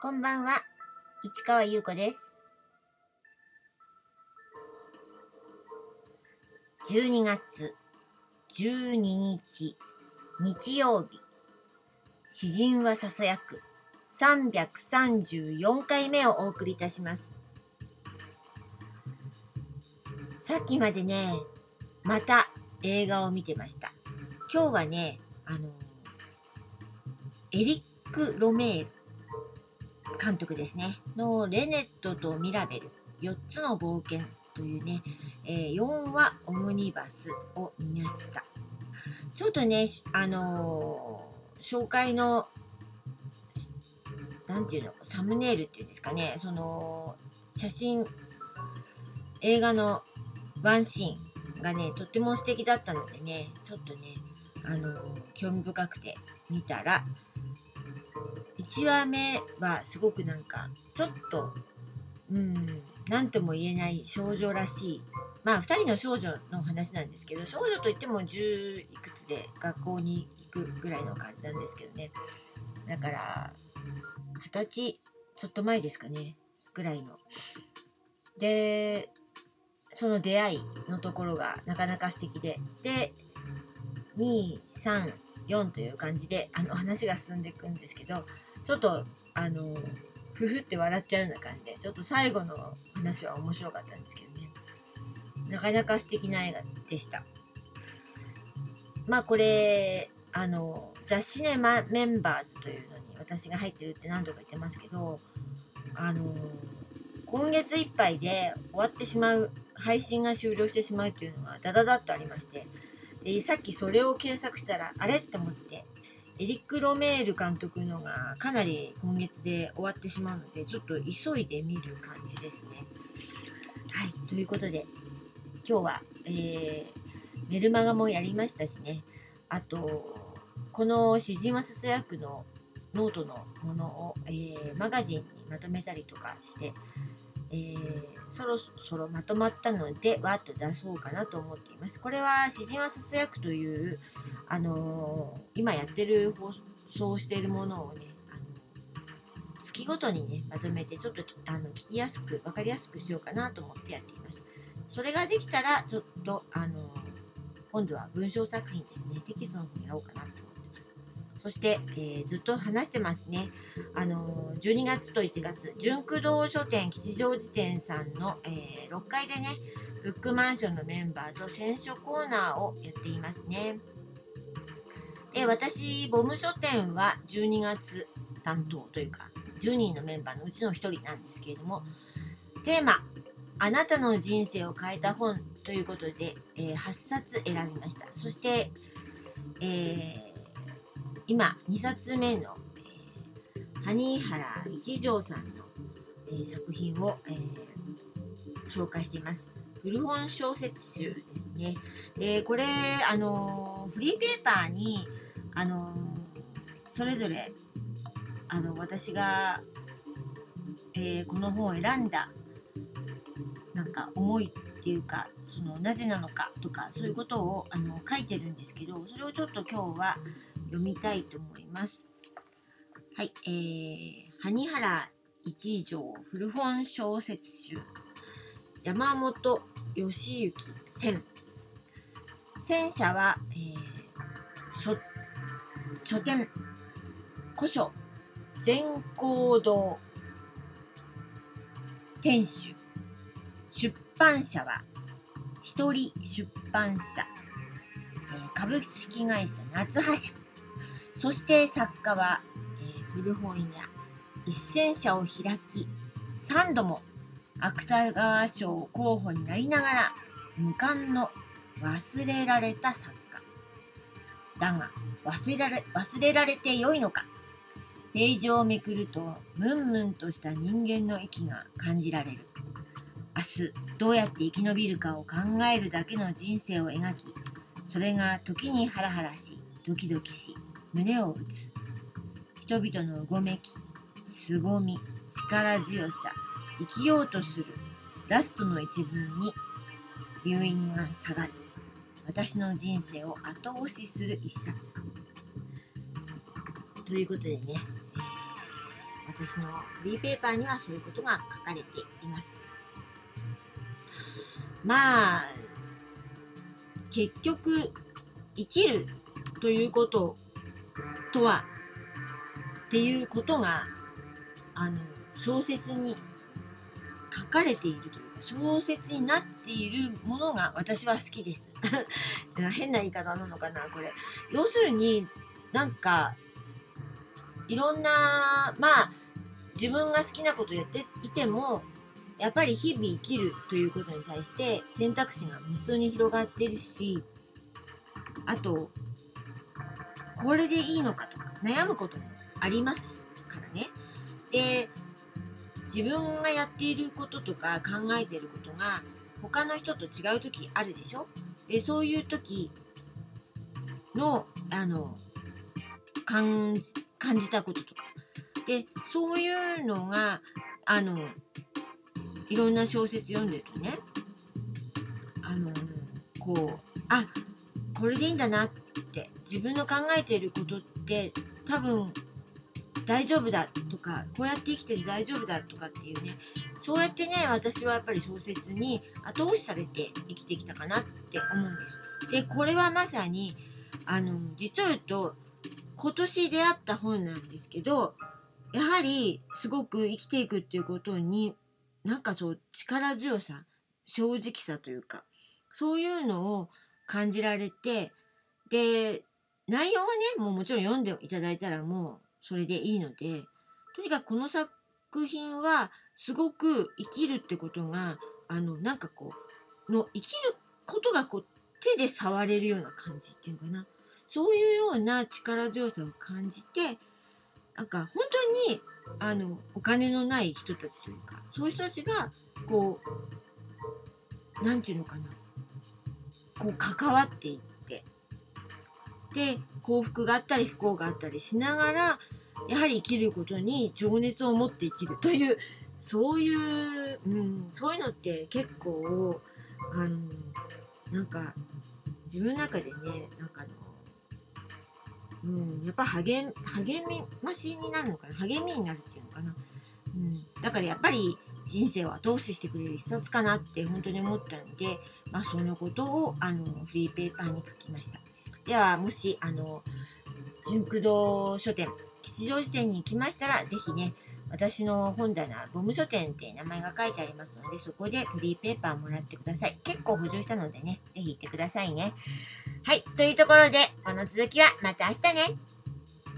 こんばんは、市川優子です。12月12日、日曜日、詩人はささやく334回目をお送りいたします。さっきまでね、また映画を見てました。今日はね、あの、エリック・ロメール監督ですね、のレネットとミラベル、4つの冒険というね、えー4話オムニバスを見ました。ちょっとね、あのー紹介の、しなんていうの、サムネイルっていうんですかね、その、写真、映画のワンシーンがね、とっても素敵だったのでね、ちょっとね、あのー興味深くて見たら、1話目はすごくなんかちょっとうん何とも言えない少女らしい。まあ2人の少女の話なんですけど少女といっても10いくつで学校に行くぐらいの感じなんですけどね。だから二十歳ちょっと前ですかねぐらいの。でその出会いのところがなかなか素敵で。で234という感じであの話が進んでいくんですけどちょっとあのふふって笑っちゃうような感じでちょっと最後の話は面白かったんですけどね。なかなか素敵な映画でした。まあこれあの雑誌ネマメンバーズというのに私が入ってるって何度か言ってますけどあの今月いっぱいで終わってしまう配信が終了してしまうというのがダダダッとありましてでさっきそれを検索したらあれって思ってエリック・ロメール監督のがかなり今月で終わってしまうのでちょっと急いで見る感じですね。はいということで今日は、えーメルマガもやりましたしねあとこの詩人はささやくのノートのものを、えーマガジンにまとめたりとかして、えーそろそろまとまったのでわっと出そうかなと思っています。これは詩人はささやくというあのー今やってる放送しているものをね、あの月ごとにね、まとめて、ちょっとあの聞きやすく、分かりやすくしようかなと思ってやっています。それができたら、ちょっと、あのー今度は文章作品ですね、テキストの方やろうかなと。そして、えーずっと話してますね。あのー12月と1月、純駆動書店吉祥寺店さんの、えー6階でね、ブックマンションのメンバーと選書コーナーをやっていますね。で、私、ボム書店は12月担当というか、10人のメンバーのうちの1人なんですけれども、テーマ、あなたの人生を変えた本ということで、えー8冊選びました。そして、えー今、2冊目の、えー、ハ原一条さんの、えー作品を、えー紹介しています。古本小説集ですね。で、これ、あのーフリーペーパーに、あのーそれぞれ、あの、私が、えーこの本を選んだ、なんか思いっていうか、その、なぜなのかとか、そういうことを、あの、書いてるんですけど、それをちょっと今日は読みたいと思います。はい、えー、埴原一条古本小説集。山本義行千。戦車は、えー、書書店古書全行堂店主。出版社は一人出版社、株式会社夏葉社。そして作家は、古本屋一銭社を開き3度も芥川賞候補になりながら無冠の忘れられた作家。だが忘れられ忘れられてよいのか。ページをめくるとムンムンとした人間の息が感じられる。明日どうやって生き延びるかを考えるだけの人生を描きそれが時にハラハラしドキドキし胸を打つ。人々のうごめき凄み力強さ生きようとするラストの一文に留飲が下がり私の人生を後押しする一冊。ということでね、私のフリーペーパーにはそういうことが書かれています。まあ結局生きるということとはっていうことがあの小説に書かれているというか小説になっているものが私は好きです。変な言い方なのかなこれ。要するになんかいろんなまあ自分が好きなことやっていてもやっぱり日々生きるということに対して選択肢が無数に広がってるしあとこれでいいのかとか悩むこともありますからね。で自分がやっていることとか考えていることが他の人と違う時あるでしょ？でそういう時のあの感じたこととかでそういうのがあのいろんな小説読んでるとねあのこうあこれでいいんだなって自分の考えていることって多分大丈夫だとかこうやって生きてて大丈夫だとかっていうねそうやってね私はやっぱり小説に後押しされて生きてきたかなって思うんです。でこれはまさにあの実を言うと今年出会った本なんですけどやはりすごく生きていくっていうことになんかそう力強さ正直さというかそういうのを感じられてで内容はねもうもちろん読んでいただいたらもうそれでいいのでとにかくこの作品はすごく生きるってことがあのなんかこうの生きることがこう手で触れるような感じっていうかな。そういうような力強さを感じてなんか本当にあのお金のない人たちというかそういう人たちがこう何て言うのかな。こう関わっていってで幸福があったり不幸があったりしながらやはり生きることに情熱を持って生きるというそういう、うん、そういうのって結構あのなんか自分の中でねなんか、うん、やっぱ励励み増しになるのかな？励みになるっていうのかな、うん、だからやっぱり人生を後押ししてくれる一冊かなって本当に思ったので、まあ、そのことをあのフリーペーパーに書きました。ではもしあの純駆動書店吉祥寺店に来ましたら、ぜひね、私の本棚、ボム書店って名前が書いてありますので、そこでフリーペーパーもらってください。結構補充したのでね、ぜひ行ってくださいね。はい、というところで、この続きはまた明日ね。